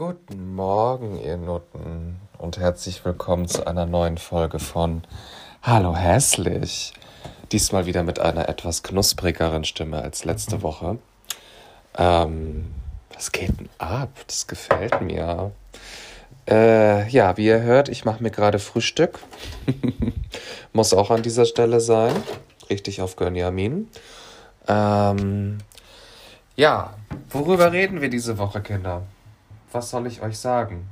Guten Morgen, ihr Nutten, und herzlich willkommen zu einer neuen Folge von Hallo Hässlich. Diesmal wieder mit einer etwas knusprigeren Stimme als letzte Woche. Ähm, was geht denn ab? Das gefällt mir. Äh, ja, wie ihr hört, ich mache mir gerade Frühstück. Muss auch an dieser Stelle sein. Richtig auf Gönjamin. Ähm, ja, worüber reden wir diese Woche, Kinder? Was soll ich euch sagen?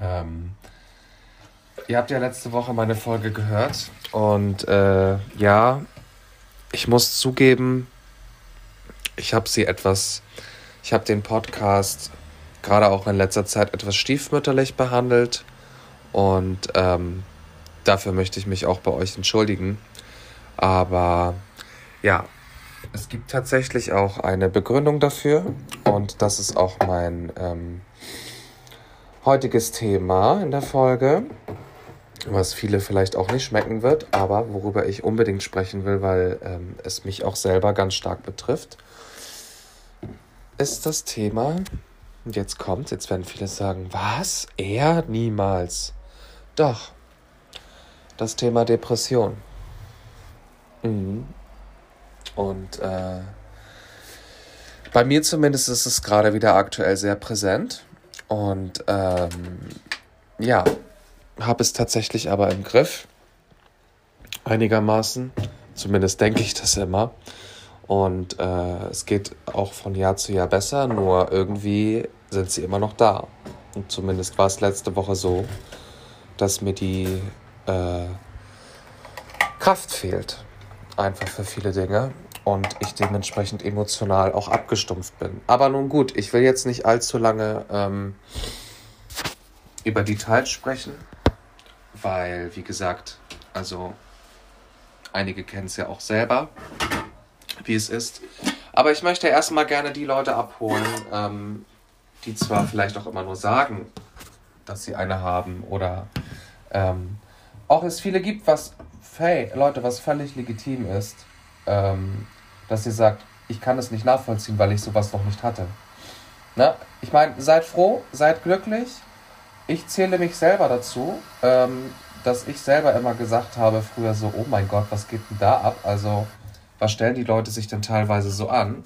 Ähm, ihr habt ja letzte Woche meine Folge gehört und äh, ja, ich muss zugeben, ich habe sie etwas, ich habe den Podcast gerade auch in letzter Zeit etwas stiefmütterlich behandelt und ähm, dafür möchte ich mich auch bei euch entschuldigen. Aber ja, es gibt tatsächlich auch eine Begründung dafür und das ist auch mein ähm, heutiges Thema in der Folge, was viele vielleicht auch nicht schmecken wird, aber worüber ich unbedingt sprechen will, weil ähm, es mich auch selber ganz stark betrifft, ist das Thema, und jetzt kommt, jetzt werden viele sagen, was? Er niemals. Doch, das Thema Depression. Mhm. Und äh, bei mir zumindest ist es gerade wieder aktuell sehr präsent. Und ähm, ja, habe es tatsächlich aber im Griff. Einigermaßen. Zumindest denke ich das immer. Und äh, es geht auch von Jahr zu Jahr besser, nur irgendwie sind sie immer noch da. Und zumindest war es letzte Woche so, dass mir die äh, Kraft fehlt. Einfach für viele Dinge und ich dementsprechend emotional auch abgestumpft bin. Aber nun gut, ich will jetzt nicht allzu lange ähm, über Details sprechen, weil, wie gesagt, also einige kennen es ja auch selber, wie es ist. Aber ich möchte erstmal gerne die Leute abholen, ähm, die zwar vielleicht auch immer nur sagen, dass sie eine haben oder ähm, auch es viele gibt, was, hey, Leute, was völlig legitim ist. Ähm, dass ihr sagt, ich kann es nicht nachvollziehen, weil ich sowas noch nicht hatte. Na, ich meine, seid froh, seid glücklich. Ich zähle mich selber dazu, ähm, dass ich selber immer gesagt habe früher so, oh mein Gott, was geht denn da ab? Also, was stellen die Leute sich denn teilweise so an?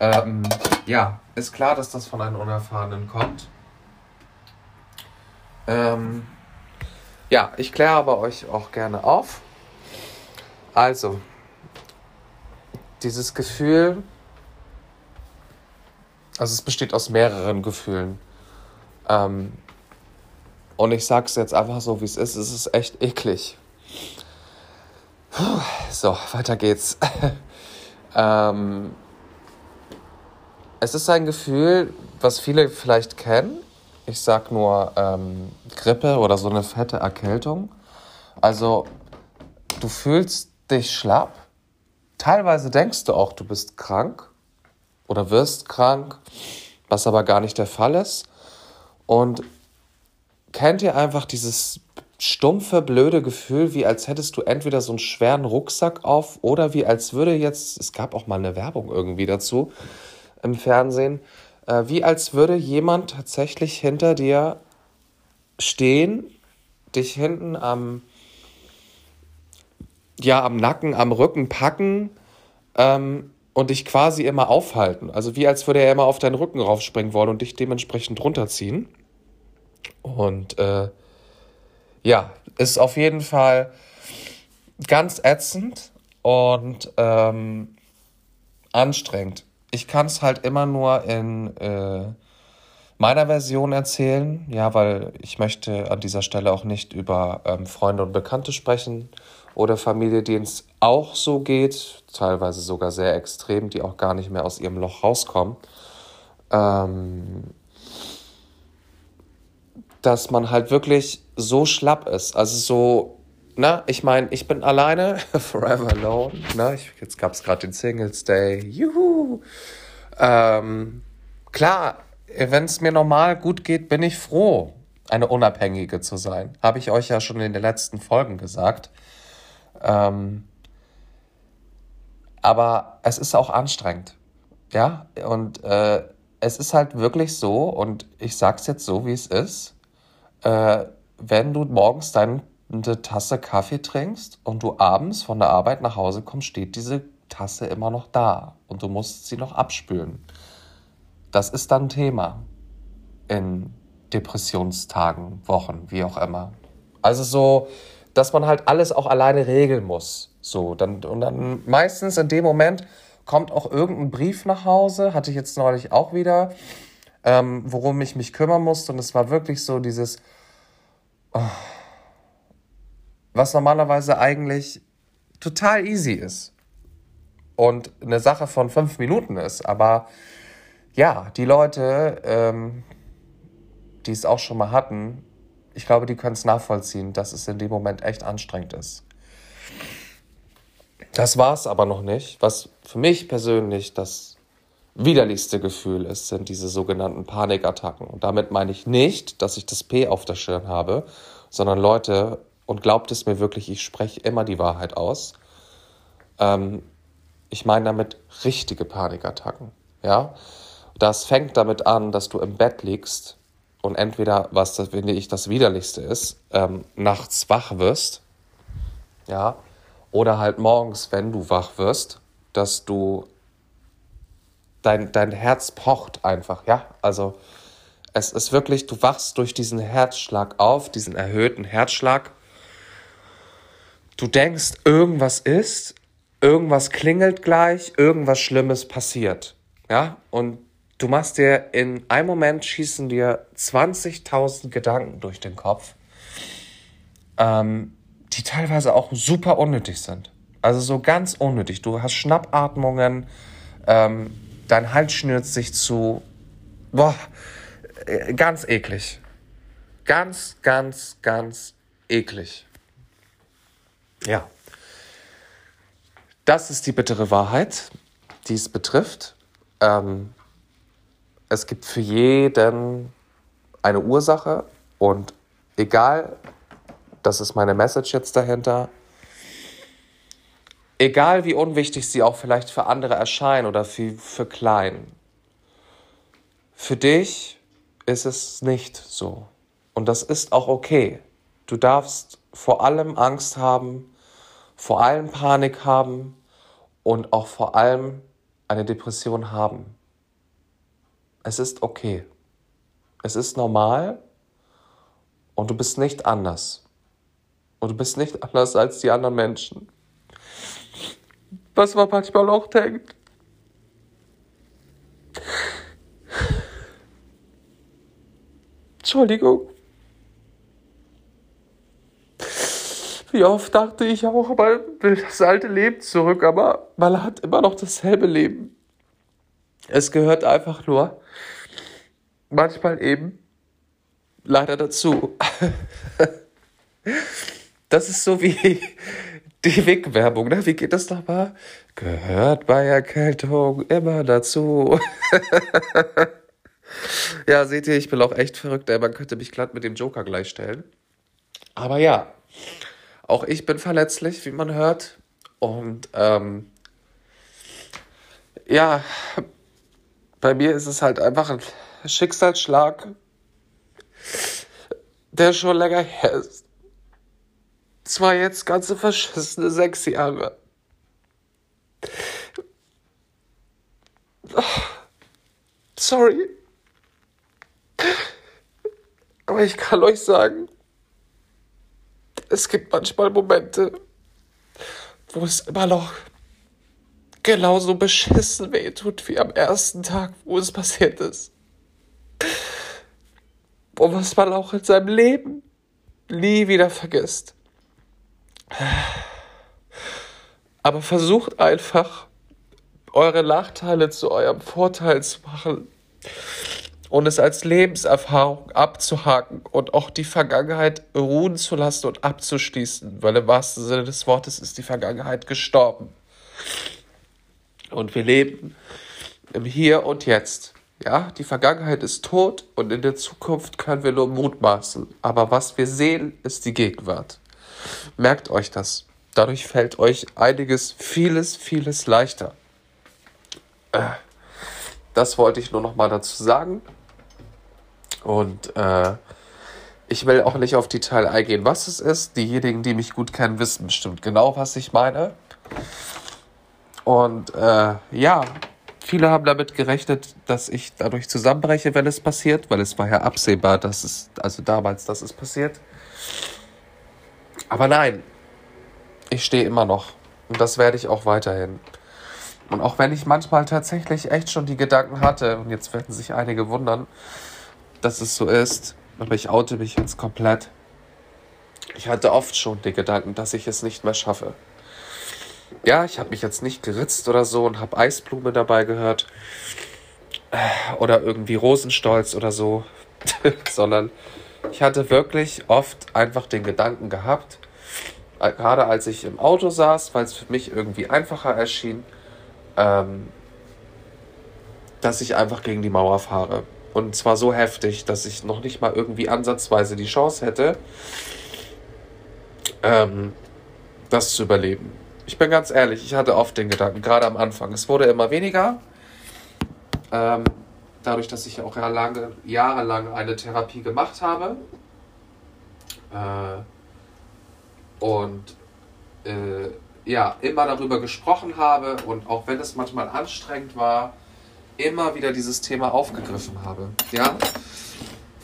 Ähm, ja, ist klar, dass das von einem Unerfahrenen kommt. Ähm, ja, ich kläre aber euch auch gerne auf. Also, dieses Gefühl, also es besteht aus mehreren Gefühlen. Ähm, und ich sag's jetzt einfach so, wie es ist. Es ist echt eklig. Puh, so, weiter geht's. ähm, es ist ein Gefühl, was viele vielleicht kennen. Ich sag nur ähm, Grippe oder so eine fette Erkältung. Also, du fühlst dich schlapp Teilweise denkst du auch, du bist krank oder wirst krank, was aber gar nicht der Fall ist. Und kennt ihr einfach dieses stumpfe, blöde Gefühl, wie als hättest du entweder so einen schweren Rucksack auf oder wie als würde jetzt, es gab auch mal eine Werbung irgendwie dazu im Fernsehen, äh, wie als würde jemand tatsächlich hinter dir stehen, dich hinten am ja am Nacken, am Rücken packen ähm, und dich quasi immer aufhalten. Also wie als würde er immer auf deinen Rücken raufspringen wollen und dich dementsprechend runterziehen. Und äh, ja, ist auf jeden Fall ganz ätzend und ähm, anstrengend. Ich kann es halt immer nur in äh, meiner Version erzählen, ja, weil ich möchte an dieser Stelle auch nicht über ähm, Freunde und Bekannte sprechen oder Familie, denen es auch so geht, teilweise sogar sehr extrem, die auch gar nicht mehr aus ihrem Loch rauskommen, ähm, dass man halt wirklich so schlapp ist. Also so, na, ich meine, ich bin alleine, forever alone. Ne? Ich, jetzt gab es gerade den Singles Day. Juhu! Ähm, klar, wenn es mir normal gut geht, bin ich froh, eine Unabhängige zu sein. Habe ich euch ja schon in den letzten Folgen gesagt. Ähm, aber es ist auch anstrengend. Ja, und äh, es ist halt wirklich so, und ich sag's jetzt so, wie es ist, äh, wenn du morgens deine Tasse Kaffee trinkst und du abends von der Arbeit nach Hause kommst, steht diese Tasse immer noch da und du musst sie noch abspülen. Das ist dann Thema in Depressionstagen, Wochen, wie auch immer. Also so, dass man halt alles auch alleine regeln muss. So, dann, und dann meistens in dem Moment kommt auch irgendein Brief nach Hause, hatte ich jetzt neulich auch wieder, ähm, worum ich mich kümmern musste. Und es war wirklich so dieses, oh, was normalerweise eigentlich total easy ist. Und eine Sache von fünf Minuten ist. Aber ja, die Leute, ähm, die es auch schon mal hatten, ich glaube, die können es nachvollziehen, dass es in dem Moment echt anstrengend ist. Das war es aber noch nicht. Was für mich persönlich das widerlichste Gefühl ist, sind diese sogenannten Panikattacken. Und damit meine ich nicht, dass ich das P auf der Stirn habe, sondern Leute, und glaubt es mir wirklich, ich spreche immer die Wahrheit aus. Ähm, ich meine damit richtige Panikattacken. Ja? Das fängt damit an, dass du im Bett liegst und entweder, was das, finde ich das widerlichste ist, ähm, nachts wach wirst, ja, oder halt morgens, wenn du wach wirst, dass du dein, dein Herz pocht einfach, ja, also es ist wirklich, du wachst durch diesen Herzschlag auf, diesen erhöhten Herzschlag. Du denkst, irgendwas ist, irgendwas klingelt gleich, irgendwas Schlimmes passiert. Ja, und Du machst dir in einem Moment schießen dir 20.000 Gedanken durch den Kopf, ähm, die teilweise auch super unnötig sind. Also so ganz unnötig. Du hast Schnappatmungen, ähm, dein Hals schnürt sich zu. Boah, äh, ganz eklig. Ganz, ganz, ganz eklig. Ja. Das ist die bittere Wahrheit, die es betrifft. Ähm, es gibt für jeden eine Ursache und egal, das ist meine Message jetzt dahinter, egal wie unwichtig sie auch vielleicht für andere erscheinen oder für, für klein, für dich ist es nicht so. Und das ist auch okay. Du darfst vor allem Angst haben, vor allem Panik haben und auch vor allem eine Depression haben es ist okay. Es ist normal und du bist nicht anders. Und du bist nicht anders als die anderen Menschen. Was man manchmal auch denkt. Entschuldigung. Wie oft dachte ich auch, man will das alte Leben zurück, aber man hat immer noch dasselbe Leben. Es gehört einfach nur manchmal eben leider dazu. Das ist so wie die Wegwerbung, ne? Wie geht das nochmal? Gehört bei Erkältung immer dazu. ja, seht ihr, ich bin auch echt verrückt. Ey. Man könnte mich glatt mit dem Joker gleichstellen. Aber ja, auch ich bin verletzlich, wie man hört. Und ähm, ja, bei mir ist es halt einfach ein Schicksalsschlag, der schon länger her ist. Zwar jetzt ganze verschissene sechs Jahre. Sorry. Aber ich kann euch sagen, es gibt manchmal Momente, wo es immer noch genauso beschissen wehtut wie am ersten Tag, wo es passiert ist. Und was man auch in seinem Leben nie wieder vergisst. Aber versucht einfach, eure Nachteile zu eurem Vorteil zu machen und es als Lebenserfahrung abzuhaken und auch die Vergangenheit ruhen zu lassen und abzuschließen, weil im wahrsten Sinne des Wortes ist die Vergangenheit gestorben. Und wir leben im Hier und Jetzt. Ja, die Vergangenheit ist tot und in der Zukunft können wir nur mutmaßen. Aber was wir sehen, ist die Gegenwart. Merkt euch das. Dadurch fällt euch einiges, vieles, vieles leichter. Äh, das wollte ich nur noch mal dazu sagen. Und äh, ich will auch nicht auf Detail eingehen, was es ist. Diejenigen, die mich gut kennen, wissen bestimmt genau, was ich meine. Und äh, ja, viele haben damit gerechnet, dass ich dadurch zusammenbreche, wenn es passiert, weil es war ja absehbar, dass es, also damals, dass es passiert. Aber nein, ich stehe immer noch. Und das werde ich auch weiterhin. Und auch wenn ich manchmal tatsächlich echt schon die Gedanken hatte, und jetzt werden sich einige wundern, dass es so ist, aber ich oute mich jetzt komplett. Ich hatte oft schon die Gedanken, dass ich es nicht mehr schaffe. Ja, ich habe mich jetzt nicht geritzt oder so und habe Eisblume dabei gehört. Oder irgendwie Rosenstolz oder so. Sondern ich hatte wirklich oft einfach den Gedanken gehabt, gerade als ich im Auto saß, weil es für mich irgendwie einfacher erschien, ähm, dass ich einfach gegen die Mauer fahre. Und zwar so heftig, dass ich noch nicht mal irgendwie ansatzweise die Chance hätte, ähm, das zu überleben. Ich bin ganz ehrlich, ich hatte oft den Gedanken, gerade am Anfang. Es wurde immer weniger. Ähm, dadurch, dass ich auch lange, jahrelang eine Therapie gemacht habe. Äh, und äh, ja, immer darüber gesprochen habe und auch wenn es manchmal anstrengend war, immer wieder dieses Thema aufgegriffen habe. Ja?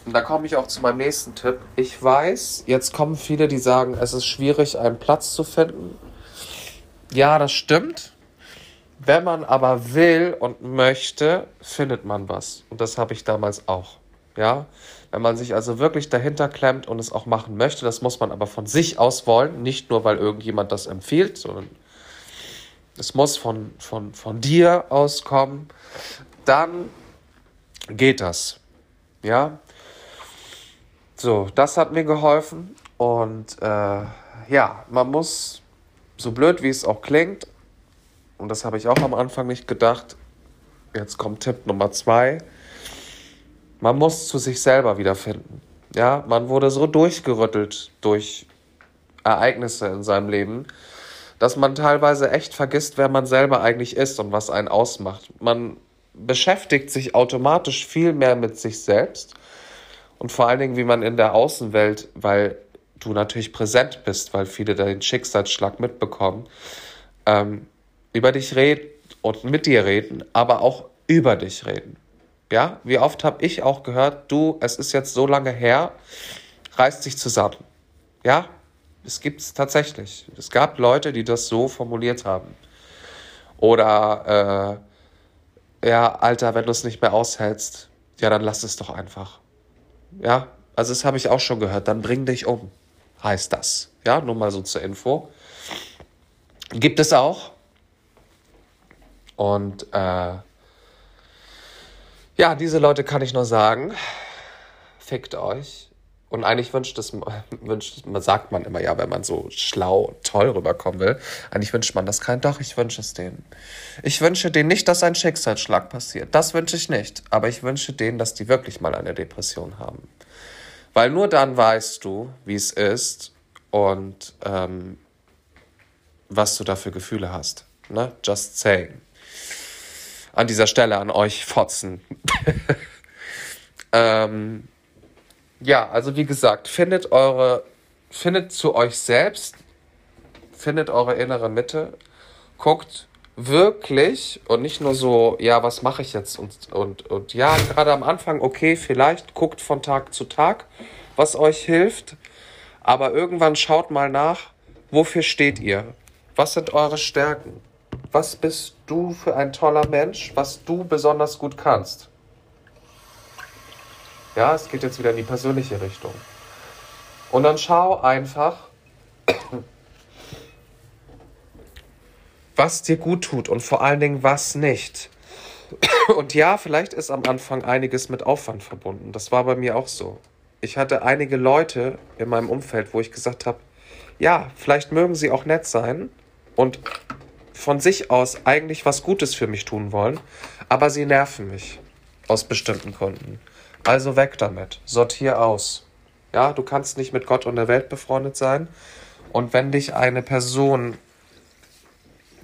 Und da komme ich auch zu meinem nächsten Tipp. Ich weiß, jetzt kommen viele, die sagen, es ist schwierig, einen Platz zu finden. Ja, das stimmt. Wenn man aber will und möchte, findet man was. Und das habe ich damals auch. Ja, wenn man sich also wirklich dahinter klemmt und es auch machen möchte, das muss man aber von sich aus wollen, nicht nur weil irgendjemand das empfiehlt, sondern es muss von, von, von dir auskommen, dann geht das. Ja, so, das hat mir geholfen und äh, ja, man muss, so blöd wie es auch klingt, und das habe ich auch am Anfang nicht gedacht, jetzt kommt Tipp Nummer zwei, man muss zu sich selber wiederfinden. Ja, man wurde so durchgerüttelt durch Ereignisse in seinem Leben, dass man teilweise echt vergisst, wer man selber eigentlich ist und was einen ausmacht. Man beschäftigt sich automatisch viel mehr mit sich selbst und vor allen Dingen, wie man in der Außenwelt, weil du natürlich präsent bist, weil viele den Schicksalsschlag mitbekommen, ähm, über dich reden und mit dir reden, aber auch über dich reden. Ja, wie oft habe ich auch gehört, du, es ist jetzt so lange her, reißt sich zusammen. Ja, es gibt es tatsächlich. Es gab Leute, die das so formuliert haben. Oder, äh, ja, Alter, wenn du es nicht mehr aushältst, ja, dann lass es doch einfach. Ja, also das habe ich auch schon gehört. Dann bring dich um, heißt das. Ja, nur mal so zur Info. Gibt es auch. Und äh, ja, diese Leute kann ich nur sagen, fickt euch. Und eigentlich wünscht es, wünscht, sagt man immer ja, wenn man so schlau, toll rüberkommen will. Eigentlich wünscht man das kein. Doch, ich wünsche es denen. Ich wünsche denen nicht, dass ein Schicksalsschlag passiert. Das wünsche ich nicht. Aber ich wünsche denen, dass die wirklich mal eine Depression haben. Weil nur dann weißt du, wie es ist und ähm, was du da für Gefühle hast. Ne? Just saying an dieser Stelle an euch Fotzen. ähm, ja, also wie gesagt, findet eure, findet zu euch selbst, findet eure innere Mitte, guckt wirklich und nicht nur so, ja, was mache ich jetzt und, und, und ja, gerade am Anfang, okay, vielleicht guckt von Tag zu Tag, was euch hilft, aber irgendwann schaut mal nach, wofür steht ihr? Was sind eure Stärken? was bist du für ein toller Mensch, was du besonders gut kannst. Ja, es geht jetzt wieder in die persönliche Richtung. Und dann schau einfach, was dir gut tut und vor allen Dingen was nicht. Und ja, vielleicht ist am Anfang einiges mit Aufwand verbunden. Das war bei mir auch so. Ich hatte einige Leute in meinem Umfeld, wo ich gesagt habe, ja, vielleicht mögen sie auch nett sein und von sich aus eigentlich was Gutes für mich tun wollen, aber sie nerven mich aus bestimmten Gründen. Also weg damit, sortier aus. Ja, du kannst nicht mit Gott und der Welt befreundet sein. Und wenn dich eine Person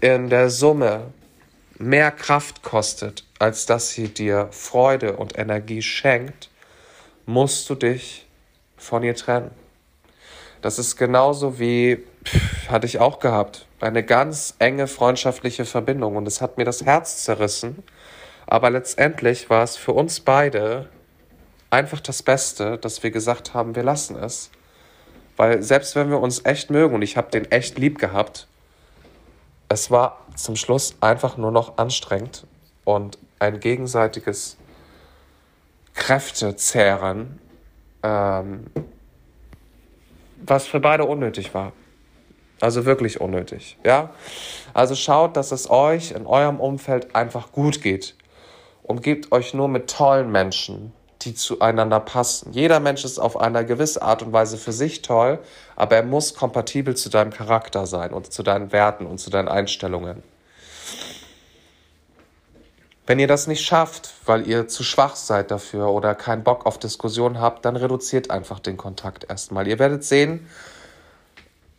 in der Summe mehr Kraft kostet, als dass sie dir Freude und Energie schenkt, musst du dich von ihr trennen. Das ist genauso wie, pff, hatte ich auch gehabt, eine ganz enge freundschaftliche Verbindung und es hat mir das Herz zerrissen. Aber letztendlich war es für uns beide einfach das Beste, dass wir gesagt haben, wir lassen es. Weil selbst wenn wir uns echt mögen und ich habe den echt lieb gehabt, es war zum Schluss einfach nur noch anstrengend und ein gegenseitiges Kräftezehren, ähm, was für beide unnötig war. Also wirklich unnötig, ja? Also schaut, dass es euch in eurem Umfeld einfach gut geht und gebt euch nur mit tollen Menschen, die zueinander passen. Jeder Mensch ist auf eine gewisse Art und Weise für sich toll, aber er muss kompatibel zu deinem Charakter sein und zu deinen Werten und zu deinen Einstellungen. Wenn ihr das nicht schafft, weil ihr zu schwach seid dafür oder keinen Bock auf Diskussion habt, dann reduziert einfach den Kontakt erstmal. Ihr werdet sehen,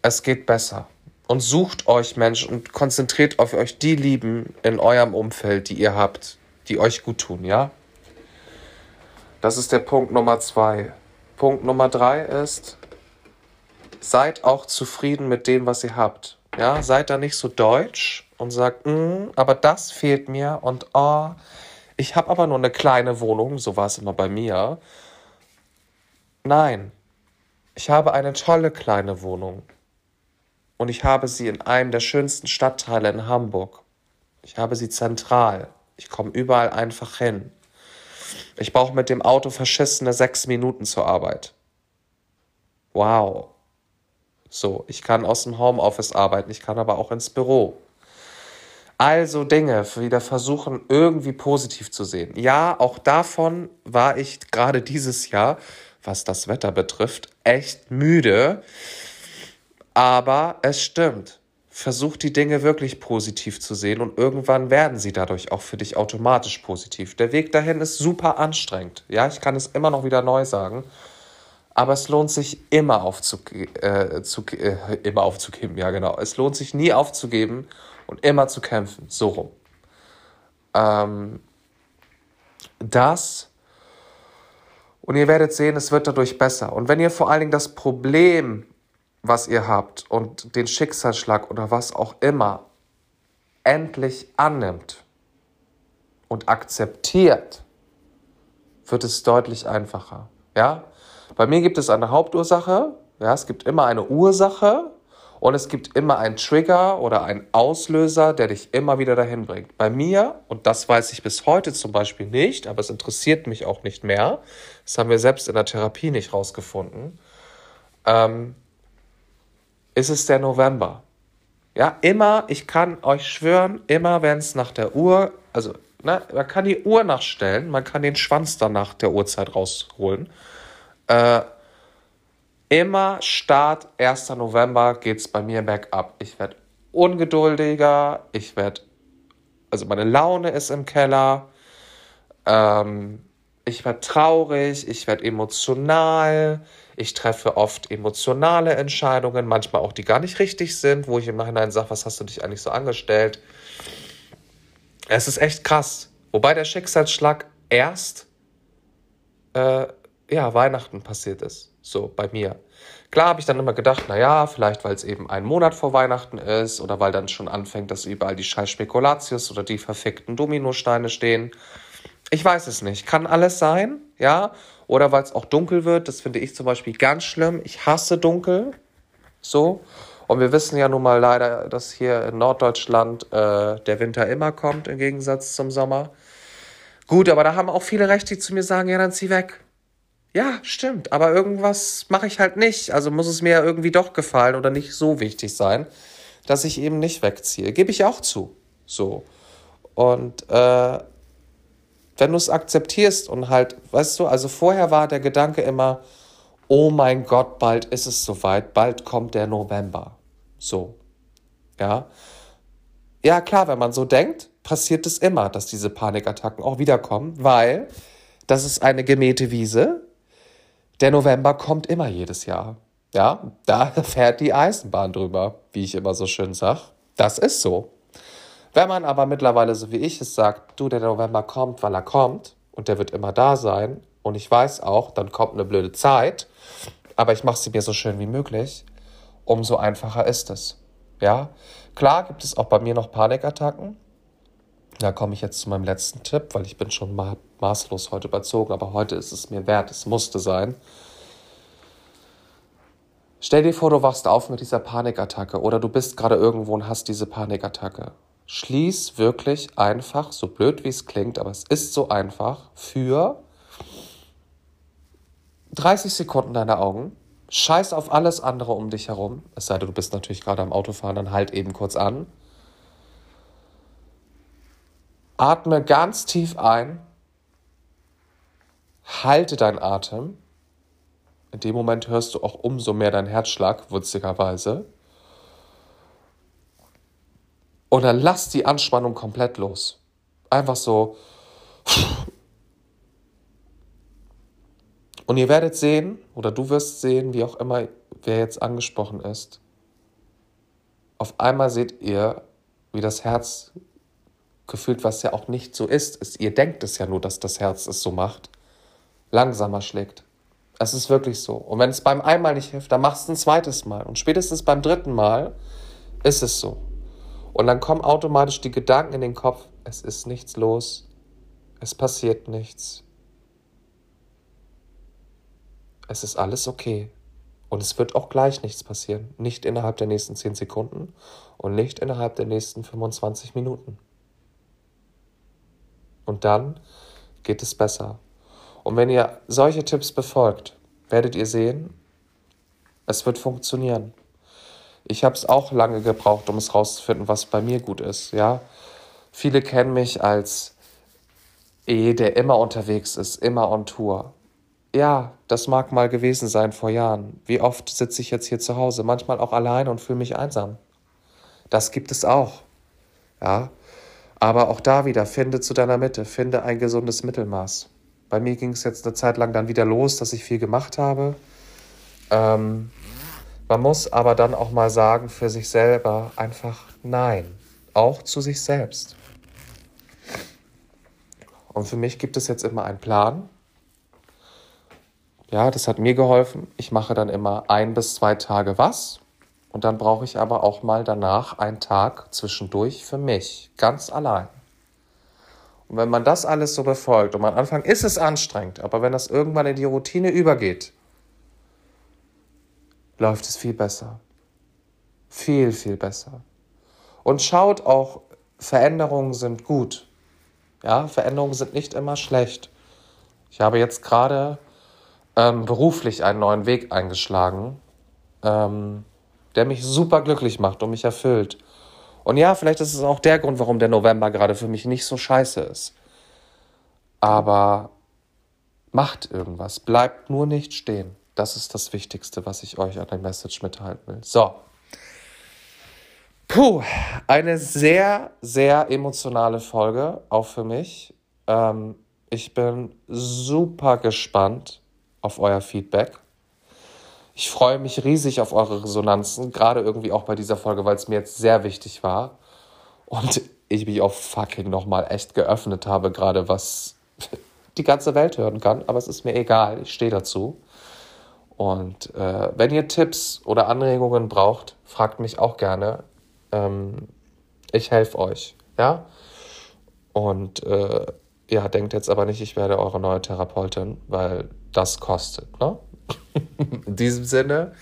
es geht besser. Und sucht euch Menschen und konzentriert auf euch die Lieben in eurem Umfeld, die ihr habt, die euch gut tun, ja? Das ist der Punkt Nummer zwei. Punkt Nummer drei ist, seid auch zufrieden mit dem, was ihr habt. Ja, seid da nicht so deutsch und sagt, mm, aber das fehlt mir und oh, ich habe aber nur eine kleine Wohnung, so war es immer bei mir. Nein, ich habe eine tolle kleine Wohnung und ich habe sie in einem der schönsten Stadtteile in Hamburg. Ich habe sie zentral. Ich komme überall einfach hin. Ich brauche mit dem Auto verschissene sechs Minuten zur Arbeit. Wow. So, ich kann aus dem Homeoffice arbeiten, ich kann aber auch ins Büro. Also Dinge wieder versuchen, irgendwie positiv zu sehen. Ja, auch davon war ich gerade dieses Jahr, was das Wetter betrifft, echt müde. Aber es stimmt versuch die Dinge wirklich positiv zu sehen und irgendwann werden sie dadurch auch für dich automatisch positiv. Der Weg dahin ist super anstrengend. Ja, ich kann es immer noch wieder neu sagen. Aber es lohnt sich immer, aufzu äh, zu, äh, immer aufzugeben. Ja, genau. Es lohnt sich nie aufzugeben und immer zu kämpfen. So rum. Ähm, das. Und ihr werdet sehen, es wird dadurch besser. Und wenn ihr vor allen Dingen das Problem was ihr habt und den Schicksalsschlag oder was auch immer endlich annimmt und akzeptiert, wird es deutlich einfacher. Ja? Bei mir gibt es eine Hauptursache, ja, es gibt immer eine Ursache und es gibt immer einen Trigger oder einen Auslöser, der dich immer wieder dahin bringt. Bei mir, und das weiß ich bis heute zum Beispiel nicht, aber es interessiert mich auch nicht mehr, das haben wir selbst in der Therapie nicht rausgefunden, ähm, ist es der November. Ja, immer, ich kann euch schwören, immer wenn es nach der Uhr, also ne, man kann die Uhr nachstellen, man kann den Schwanz dann nach der Uhrzeit rausholen. Äh, immer Start 1. November geht es bei mir bergab. Ich werde ungeduldiger, ich werde, also meine Laune ist im Keller, ähm, ich werde traurig, ich werde emotional, ich treffe oft emotionale Entscheidungen, manchmal auch, die gar nicht richtig sind, wo ich im Nachhinein sage, was hast du dich eigentlich so angestellt? Es ist echt krass. Wobei der Schicksalsschlag erst äh, ja, Weihnachten passiert ist. So bei mir. Klar habe ich dann immer gedacht, naja, vielleicht weil es eben ein Monat vor Weihnachten ist oder weil dann schon anfängt, dass überall die scheiß Spekulatius oder die verfickten Dominosteine stehen. Ich weiß es nicht. Kann alles sein, ja. Oder weil es auch dunkel wird. Das finde ich zum Beispiel ganz schlimm. Ich hasse dunkel. So. Und wir wissen ja nun mal leider, dass hier in Norddeutschland äh, der Winter immer kommt, im Gegensatz zum Sommer. Gut, aber da haben auch viele Recht, die zu mir sagen, ja, dann zieh weg. Ja, stimmt, aber irgendwas mache ich halt nicht. Also muss es mir ja irgendwie doch gefallen oder nicht so wichtig sein, dass ich eben nicht wegziehe. Gebe ich auch zu. So. Und äh, wenn du es akzeptierst und halt, weißt du, also vorher war der Gedanke immer, oh mein Gott, bald ist es soweit, bald kommt der November. So. Ja. Ja, klar, wenn man so denkt, passiert es immer, dass diese Panikattacken auch wiederkommen, weil das ist eine gemähte Wiese. Der November kommt immer jedes Jahr. Ja, da fährt die Eisenbahn drüber, wie ich immer so schön sag. Das ist so. Wenn man aber mittlerweile, so wie ich es sagt, du, der November kommt, weil er kommt und der wird immer da sein und ich weiß auch, dann kommt eine blöde Zeit, aber ich mache sie mir so schön wie möglich, umso einfacher ist es. Ja, klar gibt es auch bei mir noch Panikattacken. Da komme ich jetzt zu meinem letzten Tipp, weil ich bin schon ma maßlos heute überzogen, aber heute ist es mir wert, es musste sein. Stell dir vor, du wachst auf mit dieser Panikattacke oder du bist gerade irgendwo und hast diese Panikattacke. Schließ wirklich einfach, so blöd wie es klingt, aber es ist so einfach, für 30 Sekunden deine Augen. Scheiß auf alles andere um dich herum. Es sei denn, du bist natürlich gerade am Autofahren, dann halt eben kurz an. Atme ganz tief ein. Halte deinen Atem. In dem Moment hörst du auch umso mehr deinen Herzschlag, witzigerweise. Und dann lass die Anspannung komplett los. Einfach so. Und ihr werdet sehen, oder du wirst sehen, wie auch immer, wer jetzt angesprochen ist. Auf einmal seht ihr, wie das Herz gefühlt, was ja auch nicht so ist, ist, ihr denkt es ja nur, dass das Herz es so macht, langsamer schlägt. Es ist wirklich so. Und wenn es beim einmal nicht hilft, dann machst du ein zweites Mal. Und spätestens beim dritten Mal ist es so. Und dann kommen automatisch die Gedanken in den Kopf, es ist nichts los, es passiert nichts. Es ist alles okay. Und es wird auch gleich nichts passieren. Nicht innerhalb der nächsten 10 Sekunden und nicht innerhalb der nächsten 25 Minuten. Und dann geht es besser. Und wenn ihr solche Tipps befolgt, werdet ihr sehen, es wird funktionieren. Ich habe es auch lange gebraucht, um es rauszufinden, was bei mir gut ist. Ja, viele kennen mich als E, der immer unterwegs ist, immer on Tour. Ja, das mag mal gewesen sein vor Jahren. Wie oft sitze ich jetzt hier zu Hause, manchmal auch allein und fühle mich einsam. Das gibt es auch. Ja, aber auch da wieder, finde zu deiner Mitte, finde ein gesundes Mittelmaß. Bei mir ging es jetzt eine Zeit lang dann wieder los, dass ich viel gemacht habe. Ähm, man muss aber dann auch mal sagen für sich selber einfach Nein, auch zu sich selbst. Und für mich gibt es jetzt immer einen Plan. Ja, das hat mir geholfen. Ich mache dann immer ein bis zwei Tage was und dann brauche ich aber auch mal danach einen Tag zwischendurch für mich, ganz allein. Und wenn man das alles so befolgt, und am Anfang ist es anstrengend, aber wenn das irgendwann in die Routine übergeht, läuft es viel besser. Viel, viel besser. Und schaut auch, Veränderungen sind gut. Ja, Veränderungen sind nicht immer schlecht. Ich habe jetzt gerade ähm, beruflich einen neuen Weg eingeschlagen. Ähm, der mich super glücklich macht und mich erfüllt. Und ja, vielleicht ist es auch der Grund, warum der November gerade für mich nicht so scheiße ist. Aber macht irgendwas, bleibt nur nicht stehen. Das ist das Wichtigste, was ich euch an der Message mitteilen will. So. Puh, eine sehr, sehr emotionale Folge, auch für mich. Ähm, ich bin super gespannt auf euer Feedback. Ich freue mich riesig auf eure Resonanzen, gerade irgendwie auch bei dieser Folge, weil es mir jetzt sehr wichtig war. Und ich mich auf fucking nochmal echt geöffnet habe, gerade was die ganze Welt hören kann. Aber es ist mir egal, ich stehe dazu. Und äh, wenn ihr Tipps oder Anregungen braucht, fragt mich auch gerne. Ähm, ich helfe euch, ja? Und äh, ja, denkt jetzt aber nicht, ich werde eure neue Therapeutin, weil das kostet, ne? In diesem Sinne,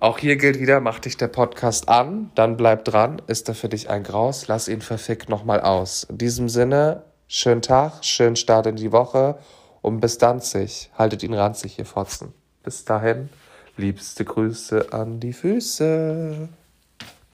auch hier gilt wieder, mach dich der Podcast an, dann bleib dran. Ist er für dich ein Graus? Lass ihn verfickt nochmal aus. In diesem Sinne, schönen Tag, schönen Start in die Woche und bis dann sich. Haltet ihn ranzig, ihr Fotzen. Bis dahin, liebste Grüße an die Füße.